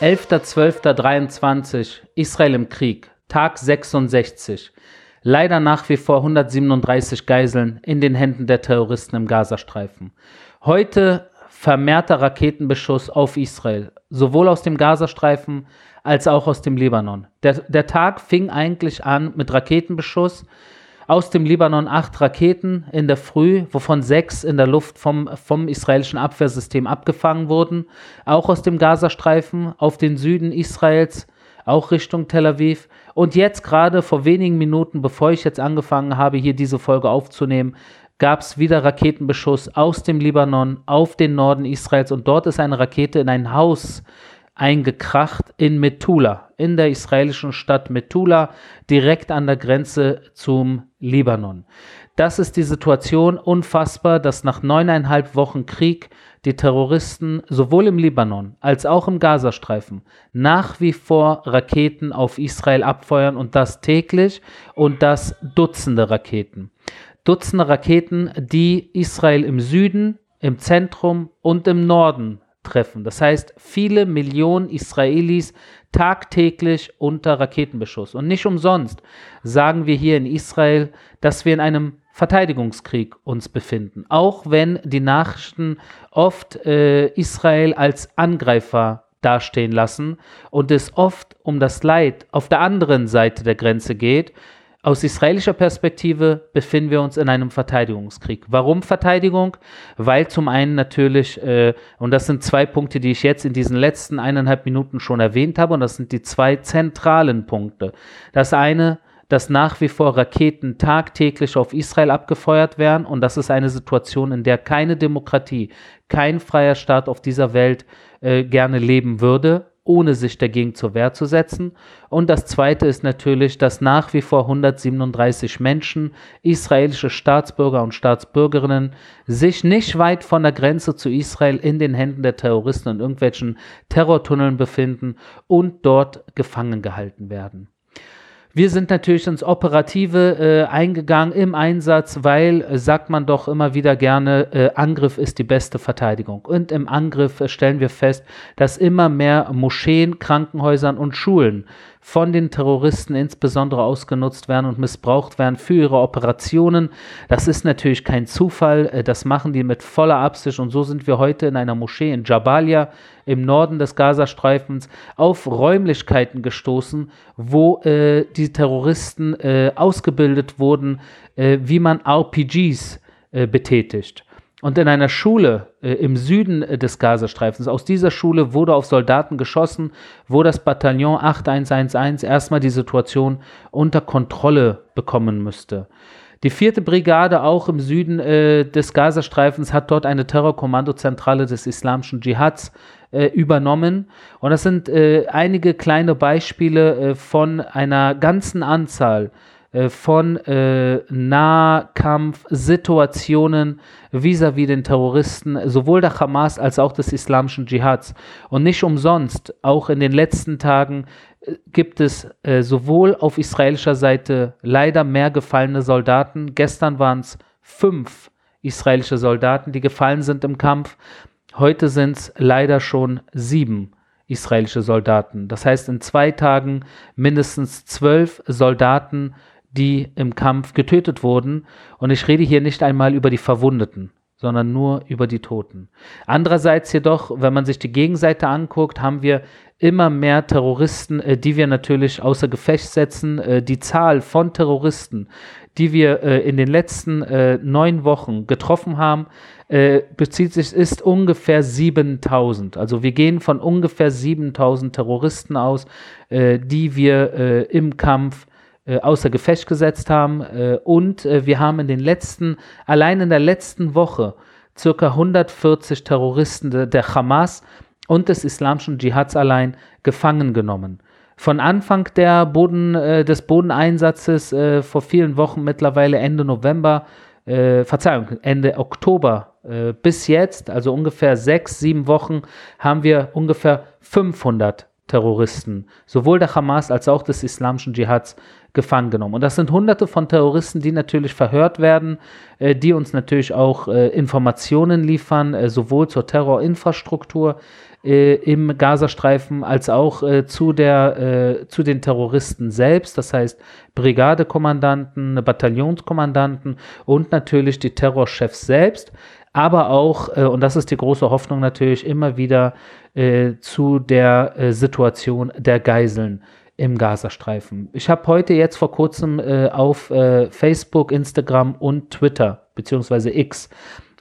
11.12.23 Israel im Krieg, Tag 66. Leider nach wie vor 137 Geiseln in den Händen der Terroristen im Gazastreifen. Heute vermehrter Raketenbeschuss auf Israel, sowohl aus dem Gazastreifen als auch aus dem Libanon. Der, der Tag fing eigentlich an mit Raketenbeschuss aus dem Libanon acht Raketen in der Früh, wovon sechs in der Luft vom, vom israelischen Abwehrsystem abgefangen wurden. Auch aus dem Gazastreifen auf den Süden Israels, auch Richtung Tel Aviv. Und jetzt gerade vor wenigen Minuten, bevor ich jetzt angefangen habe, hier diese Folge aufzunehmen, gab es wieder Raketenbeschuss aus dem Libanon auf den Norden Israels und dort ist eine Rakete in ein Haus eingekracht in Metula, in der israelischen Stadt Metula, direkt an der Grenze zum Libanon. Das ist die Situation unfassbar, dass nach neuneinhalb Wochen Krieg die Terroristen sowohl im Libanon als auch im Gazastreifen nach wie vor Raketen auf Israel abfeuern und das täglich und das Dutzende Raketen. Dutzende Raketen, die Israel im Süden, im Zentrum und im Norden treffen. Das heißt, viele Millionen Israelis tagtäglich unter Raketenbeschuss. Und nicht umsonst sagen wir hier in Israel, dass wir in einem Verteidigungskrieg uns befinden. Auch wenn die Nachrichten oft äh, Israel als Angreifer dastehen lassen und es oft um das Leid auf der anderen Seite der Grenze geht, aus israelischer Perspektive befinden wir uns in einem Verteidigungskrieg. Warum Verteidigung? Weil zum einen natürlich, äh, und das sind zwei Punkte, die ich jetzt in diesen letzten eineinhalb Minuten schon erwähnt habe, und das sind die zwei zentralen Punkte. Das eine, dass nach wie vor Raketen tagtäglich auf Israel abgefeuert werden, und das ist eine Situation, in der keine Demokratie, kein freier Staat auf dieser Welt äh, gerne leben würde ohne sich dagegen zur Wehr zu setzen. Und das Zweite ist natürlich, dass nach wie vor 137 Menschen, israelische Staatsbürger und Staatsbürgerinnen, sich nicht weit von der Grenze zu Israel in den Händen der Terroristen und irgendwelchen Terrortunneln befinden und dort gefangen gehalten werden. Wir sind natürlich ins Operative äh, eingegangen im Einsatz, weil, äh, sagt man doch immer wieder gerne, äh, Angriff ist die beste Verteidigung. Und im Angriff äh, stellen wir fest, dass immer mehr Moscheen, Krankenhäusern und Schulen von den Terroristen insbesondere ausgenutzt werden und missbraucht werden für ihre Operationen. Das ist natürlich kein Zufall, äh, das machen die mit voller Absicht und so sind wir heute in einer Moschee in Jabalia im Norden des Gazastreifens auf Räumlichkeiten gestoßen, wo äh, die Terroristen äh, ausgebildet wurden, äh, wie man RPGs äh, betätigt. Und in einer Schule äh, im Süden äh, des Gazastreifens, aus dieser Schule wurde auf Soldaten geschossen, wo das Bataillon 8111 erstmal die Situation unter Kontrolle bekommen müsste. Die vierte Brigade, auch im Süden äh, des Gazastreifens, hat dort eine Terrorkommandozentrale des islamischen Dschihads äh, übernommen. Und das sind äh, einige kleine Beispiele äh, von einer ganzen Anzahl von äh, Nahkampfsituationen vis-à-vis den Terroristen, sowohl der Hamas als auch des islamischen Dschihads. Und nicht umsonst, auch in den letzten Tagen äh, gibt es äh, sowohl auf israelischer Seite leider mehr gefallene Soldaten. Gestern waren es fünf israelische Soldaten, die gefallen sind im Kampf. Heute sind es leider schon sieben israelische Soldaten. Das heißt, in zwei Tagen mindestens zwölf Soldaten die im Kampf getötet wurden. Und ich rede hier nicht einmal über die Verwundeten, sondern nur über die Toten. Andererseits jedoch, wenn man sich die Gegenseite anguckt, haben wir immer mehr Terroristen, äh, die wir natürlich außer Gefecht setzen. Äh, die Zahl von Terroristen, die wir äh, in den letzten äh, neun Wochen getroffen haben, äh, bezieht sich, ist ungefähr 7000. Also wir gehen von ungefähr 7000 Terroristen aus, äh, die wir im Kampf außer Gefecht gesetzt haben. Äh, und äh, wir haben in den letzten, allein in der letzten Woche, circa 140 Terroristen de, der Hamas und des islamischen Dschihads allein gefangen genommen. Von Anfang der Boden, äh, des Bodeneinsatzes äh, vor vielen Wochen, mittlerweile Ende November, äh, Verzeihung, Ende Oktober bis jetzt, also ungefähr sechs, sieben Wochen, haben wir ungefähr 500 Terroristen, sowohl der Hamas als auch des islamischen Dschihads, gefangen genommen. Und das sind hunderte von Terroristen, die natürlich verhört werden, äh, die uns natürlich auch äh, Informationen liefern, äh, sowohl zur Terrorinfrastruktur äh, im Gazastreifen als auch äh, zu, der, äh, zu den Terroristen selbst, das heißt Brigadekommandanten, Bataillonskommandanten und natürlich die Terrorchefs selbst, aber auch, äh, und das ist die große Hoffnung natürlich, immer wieder äh, zu der äh, Situation der Geiseln im Gazastreifen. Ich habe heute jetzt vor kurzem auf Facebook, Instagram und Twitter beziehungsweise X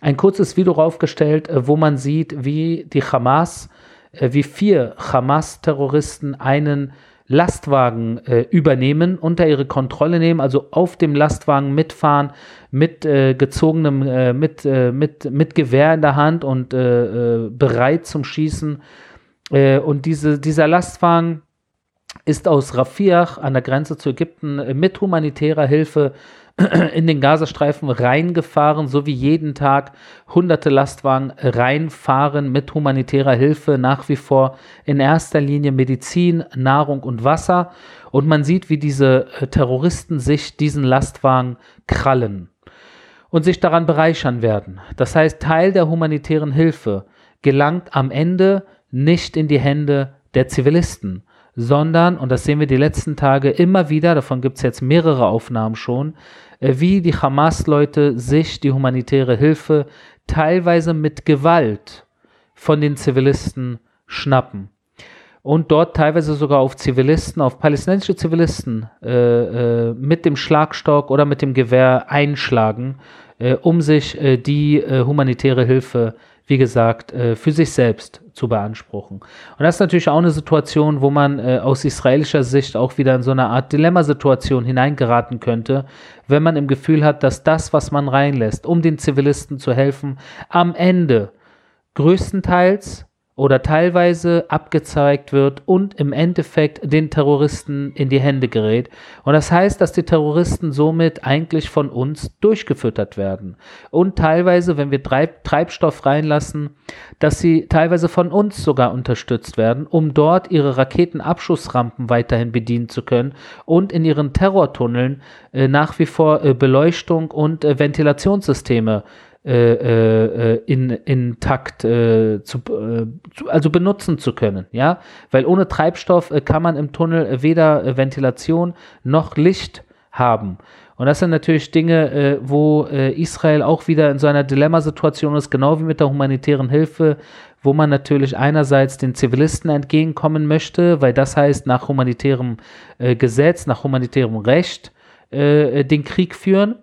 ein kurzes Video raufgestellt, äh, wo man sieht, wie die Hamas, äh, wie vier Hamas-Terroristen einen Lastwagen äh, übernehmen, unter ihre Kontrolle nehmen, also auf dem Lastwagen mitfahren, mit äh, gezogenem, äh, mit, äh, mit, mit Gewehr in der Hand und bereit zum Schießen. und diese, dieser Lastwagen ist aus Rafiach an der Grenze zu Ägypten mit humanitärer Hilfe in den Gazastreifen reingefahren, so wie jeden Tag hunderte Lastwagen reinfahren mit humanitärer Hilfe, nach wie vor in erster Linie Medizin, Nahrung und Wasser. Und man sieht, wie diese äh, Terroristen sich diesen Lastwagen krallen und sich daran bereichern werden. Das heißt, Teil der humanitären Hilfe gelangt am Ende nicht in die Hände der Zivilisten, sondern, und das sehen wir die letzten Tage immer wieder, davon gibt es jetzt mehrere Aufnahmen schon, äh, wie die Hamas-Leute sich die humanitäre Hilfe teilweise mit Gewalt von den Zivilisten schnappen. Und dort teilweise sogar auf Zivilisten, auf palästinensische Zivilisten äh, äh, mit dem Schlagstock oder mit dem Gewehr einschlagen, äh, um sich äh, die äh, humanitäre Hilfe wie gesagt, äh, für sich selbst zu beanspruchen. Und das ist natürlich auch eine Situation, wo man äh, aus israelischer Sicht auch wieder in so eine Art Dilemmasituation hineingeraten könnte, wenn man im Gefühl hat, dass das, was man reinlässt, um den Zivilisten zu helfen, am Ende größtenteils oder teilweise abgezeigt wird und im Endeffekt den Terroristen in die Hände gerät. Und das heißt, dass die Terroristen somit eigentlich von uns durchgefüttert werden. Und teilweise, wenn wir Treib Treibstoff reinlassen, dass sie teilweise von uns sogar unterstützt werden, um dort ihre Raketenabschussrampen weiterhin bedienen zu können und in ihren Terrortunneln äh, nach wie vor äh, Beleuchtung und äh, Ventilationssysteme äh, äh, in, intakt äh, zu, äh, also benutzen zu können, ja, weil ohne Treibstoff äh, kann man im Tunnel weder äh, Ventilation noch Licht haben. Und das sind natürlich Dinge, wo Israel auch wieder in so einer Dilemmasituation ist, genau wie mit der humanitären Hilfe, wo man natürlich einerseits den Zivilisten entgegenkommen möchte, weil das heißt nach humanitärem Gesetz, nach humanitärem Recht den Krieg führen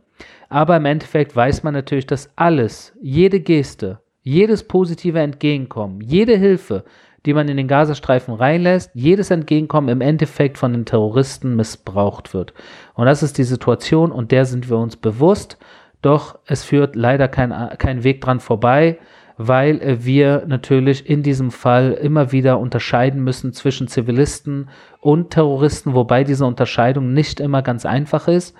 aber im Endeffekt weiß man natürlich, dass alles, jede Geste, jedes positive Entgegenkommen, jede Hilfe, die man in den Gazastreifen reinlässt, jedes Entgegenkommen im Endeffekt von den Terroristen missbraucht wird. Und das ist die Situation und der sind wir uns bewusst. Doch es führt leider kein, kein Weg dran vorbei, weil wir natürlich in diesem Fall immer wieder unterscheiden müssen zwischen Zivilisten und Terroristen, wobei diese Unterscheidung nicht immer ganz einfach ist.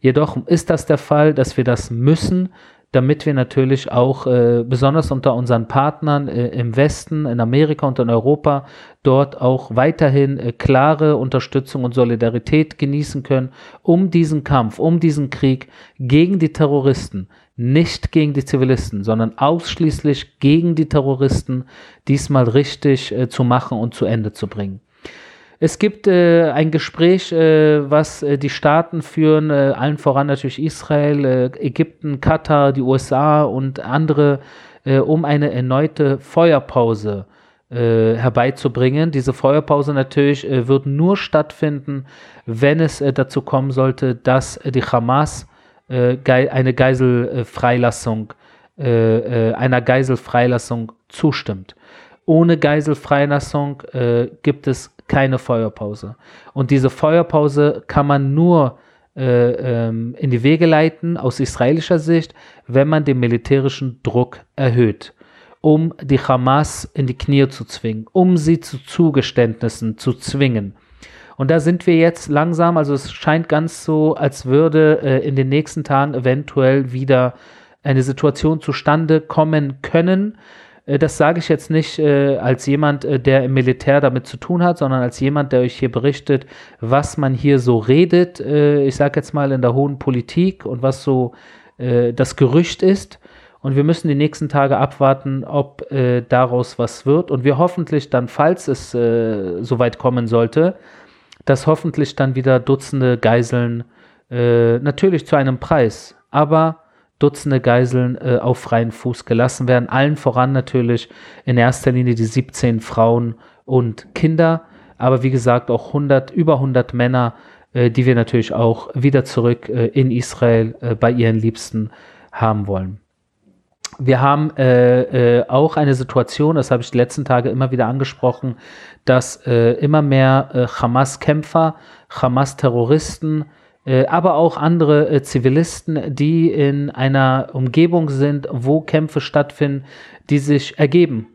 Jedoch ist das der Fall, dass wir das müssen, damit wir natürlich auch äh, besonders unter unseren Partnern äh, im Westen, in Amerika und in Europa dort auch weiterhin äh, klare Unterstützung und Solidarität genießen können, um diesen Kampf, um diesen Krieg gegen die Terroristen, nicht gegen die Zivilisten, sondern ausschließlich gegen die Terroristen diesmal richtig äh, zu machen und zu Ende zu bringen. Es gibt äh, ein Gespräch, äh, was äh, die Staaten führen, äh, allen voran natürlich Israel, äh, Ägypten, Katar, die USA und andere, äh, um eine erneute Feuerpause herbeizubringen. Diese Feuerpause natürlich wird nur stattfinden, wenn es dazu kommen sollte, dass die Hamas eine Geiselfreilassung, einer Geiselfreilassung zustimmt. Ohne Geiselfreilassung gibt es keine Feuerpause. Und diese Feuerpause kann man nur äh, ähm, in die Wege leiten aus israelischer Sicht, wenn man den militärischen Druck erhöht, um die Hamas in die Knie zu zwingen, um sie zu Zugeständnissen zu zwingen. Und da sind wir jetzt langsam, also es scheint ganz so, als würde äh, in den nächsten Tagen eventuell wieder eine Situation zustande kommen können, das sage ich jetzt nicht äh, als jemand, äh, der im Militär damit zu tun hat, sondern als jemand, der euch hier berichtet, was man hier so redet. Äh, ich sage jetzt mal in der hohen Politik und was so äh, das Gerücht ist. Und wir müssen die nächsten Tage abwarten, ob äh, daraus was wird. Und wir hoffentlich dann, falls es äh, soweit kommen sollte, dass hoffentlich dann wieder Dutzende Geiseln, äh, natürlich zu einem Preis, aber Dutzende Geiseln äh, auf freien Fuß gelassen werden. Allen voran natürlich in erster Linie die 17 Frauen und Kinder, aber wie gesagt auch 100, über 100 Männer, äh, die wir natürlich auch wieder zurück äh, in Israel äh, bei ihren Liebsten haben wollen. Wir haben äh, äh, auch eine Situation, das habe ich die letzten Tage immer wieder angesprochen, dass äh, immer mehr äh, Hamas-Kämpfer, Hamas-Terroristen, aber auch andere äh, Zivilisten, die in einer Umgebung sind, wo Kämpfe stattfinden, die sich ergeben.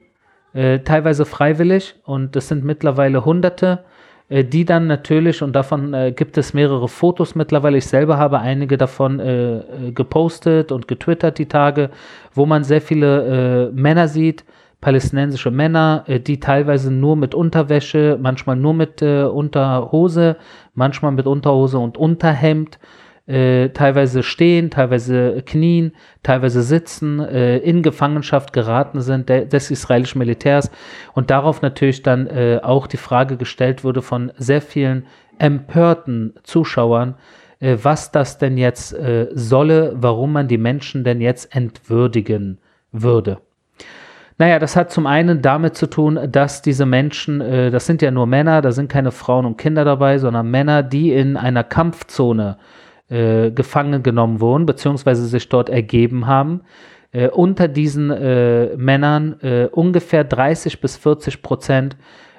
teilweise freiwillig und das sind mittlerweile Hunderte äh, die dann natürlich, und davon äh, gibt es mehrere Fotos mittlerweile, ich selber habe einige davon äh, äh, gepostet und getwittert die Tage, wo man sehr viele äh, Männer sieht, palästinensische Männer, äh, die teilweise nur mit Unterwäsche, manchmal nur mit Unterhose, manchmal mit Unterhose und Unterhemd, äh, teilweise stehen, teilweise knien, teilweise sitzen, äh, in Gefangenschaft geraten sind de des israelischen Militärs und darauf natürlich dann äh, auch die Frage gestellt wurde von sehr vielen empörten Zuschauern, äh, was das denn jetzt äh, solle, warum man die Menschen denn jetzt entwürdigen würde. Naja, das hat zum einen damit zu tun, dass diese Menschen, äh, das sind ja nur Männer, da sind keine Frauen und Kinder dabei, sondern Männer, die in einer Kampfzone äh, gefangen genommen wurden, beziehungsweise sich dort ergeben haben. Äh, unter diesen äh, Männern äh, ungefähr 30 bis 40 Prozent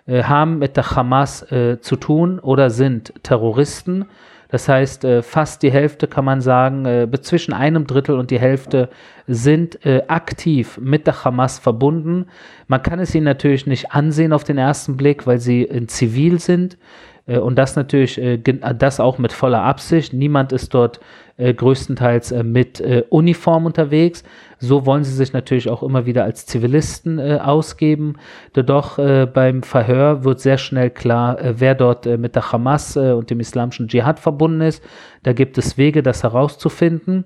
äh, haben mit der Hamas zu tun oder sind Terroristen. Das heißt, fast die Hälfte kann man sagen, zwischen einem Drittel und die Hälfte sind aktiv mit der Hamas verbunden. Man kann es ihnen natürlich nicht ansehen auf den ersten Blick, weil sie in Zivil sind. Äh, und das natürlich, äh, das auch mit voller Absicht. Niemand ist dort äh, größtenteils mit Uniform unterwegs. So wollen sie sich natürlich auch immer wieder als Zivilisten ausgeben. Doch beim Verhör wird sehr schnell klar, wer dort mit der Hamas und dem islamischen Dschihad verbunden ist. Da gibt es Wege, das herauszufinden.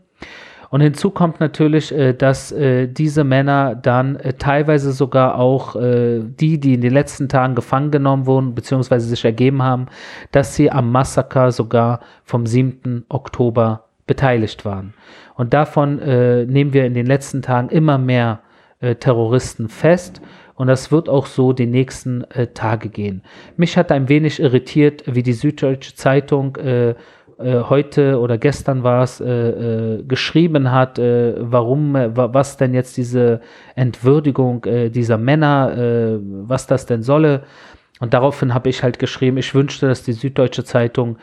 Und hinzu kommt natürlich, äh, dass äh, diese Männer dann äh, teilweise sogar auch äh, die, die in den letzten Tagen gefangen genommen wurden, beziehungsweise sich ergeben haben, dass sie am Massaker sogar vom 7. Oktober beteiligt waren. Und davon äh, nehmen wir in den letzten Tagen immer mehr äh, Terroristen fest. Und das wird auch so die nächsten Tage gehen. Mich hat ein wenig irritiert, wie die Süddeutsche Zeitung äh, heute oder gestern war es, äh, äh, geschrieben hat, äh, warum, äh, was denn jetzt diese Entwürdigung äh, dieser Männer, was das denn solle. Und daraufhin habe ich halt geschrieben, ich wünschte, dass die Süddeutsche Zeitung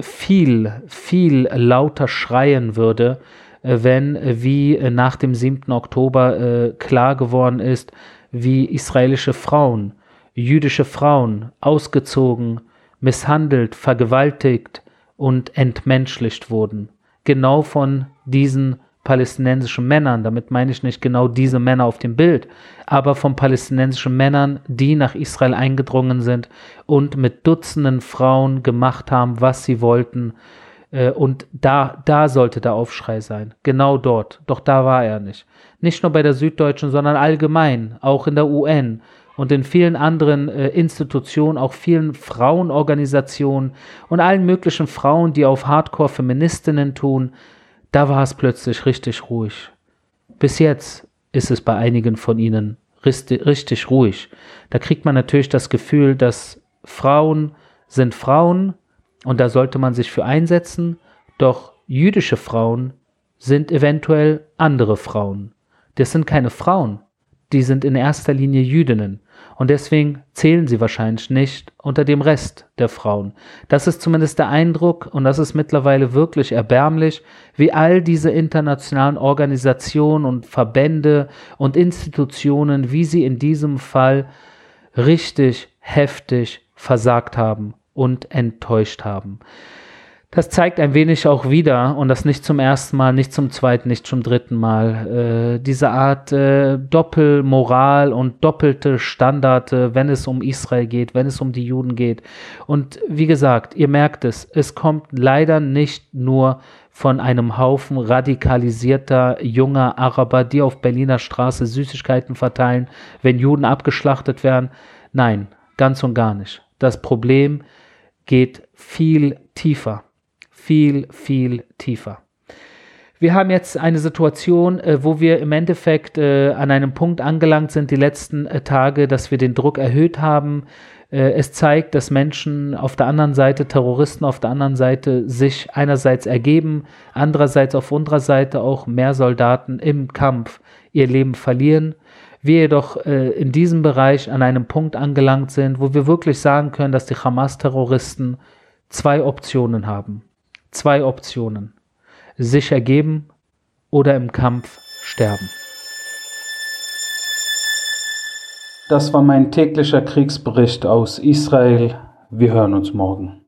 viel, viel lauter schreien würde, wenn, wie nach dem 7. Oktober klar geworden ist, wie israelische Frauen, jüdische Frauen ausgezogen, misshandelt, vergewaltigt, und entmenschlicht wurden. Genau von diesen palästinensischen Männern, damit meine ich nicht genau diese Männer auf dem Bild, aber von palästinensischen Männern, die nach Israel eingedrungen sind und mit Dutzenden Frauen gemacht haben, was sie wollten. Äh, und da, da sollte der Aufschrei sein. Genau dort. Doch da war er nicht. Nicht nur bei der Süddeutschen, sondern allgemein, auch in der UN und in vielen anderen äh, Institutionen, auch vielen Frauenorganisationen und allen möglichen Frauen, die auf Hardcore-Feministinnen tun, da war es plötzlich richtig ruhig. Bis jetzt ist es bei einigen von ihnen richtig, richtig ruhig. Da kriegt man natürlich das Gefühl, dass Frauen sind Frauen und da sollte man sich für einsetzen, doch jüdische Frauen sind eventuell andere Frauen. Das sind keine Frauen, die sind in erster Linie Jüdinnen. Und deswegen zählen sie wahrscheinlich nicht unter dem Rest der Frauen. Das ist zumindest der Eindruck und das ist mittlerweile wirklich erbärmlich, wie all diese internationalen Organisationen und Verbände und Institutionen, wie sie in diesem Fall richtig heftig versagt haben und enttäuscht haben. Das zeigt ein wenig auch wieder, und das nicht zum ersten Mal, nicht zum zweiten, nicht zum dritten Mal, äh, diese Art äh, Doppelmoral und doppelte Standarte, wenn es um Israel geht, wenn es um die Juden geht. Und wie gesagt, ihr merkt es, es kommt leider nicht nur von einem Haufen radikalisierter junger Araber, die auf Berliner Straße Süßigkeiten verteilen, wenn Juden abgeschlachtet werden. Nein, ganz und gar nicht. Das Problem geht viel tiefer viel, viel tiefer. Wir haben jetzt eine Situation, äh, wo wir im Endeffekt äh, an einem Punkt angelangt sind, die letzten äh, Tage, dass wir den Druck erhöht haben. Es zeigt, dass Menschen auf der anderen Seite, Terroristen auf der anderen Seite, sich einerseits ergeben, andererseits auf unserer Seite auch mehr Soldaten im Kampf ihr Leben verlieren. Wir jedoch in diesem Bereich an einem Punkt angelangt sind, wo wir wirklich sagen können, dass die Hamas-Terroristen zwei Optionen haben zwei Optionen. Sich ergeben oder im Kampf sterben. Das war mein täglicher Kriegsbericht aus Israel. Wir hören uns morgen.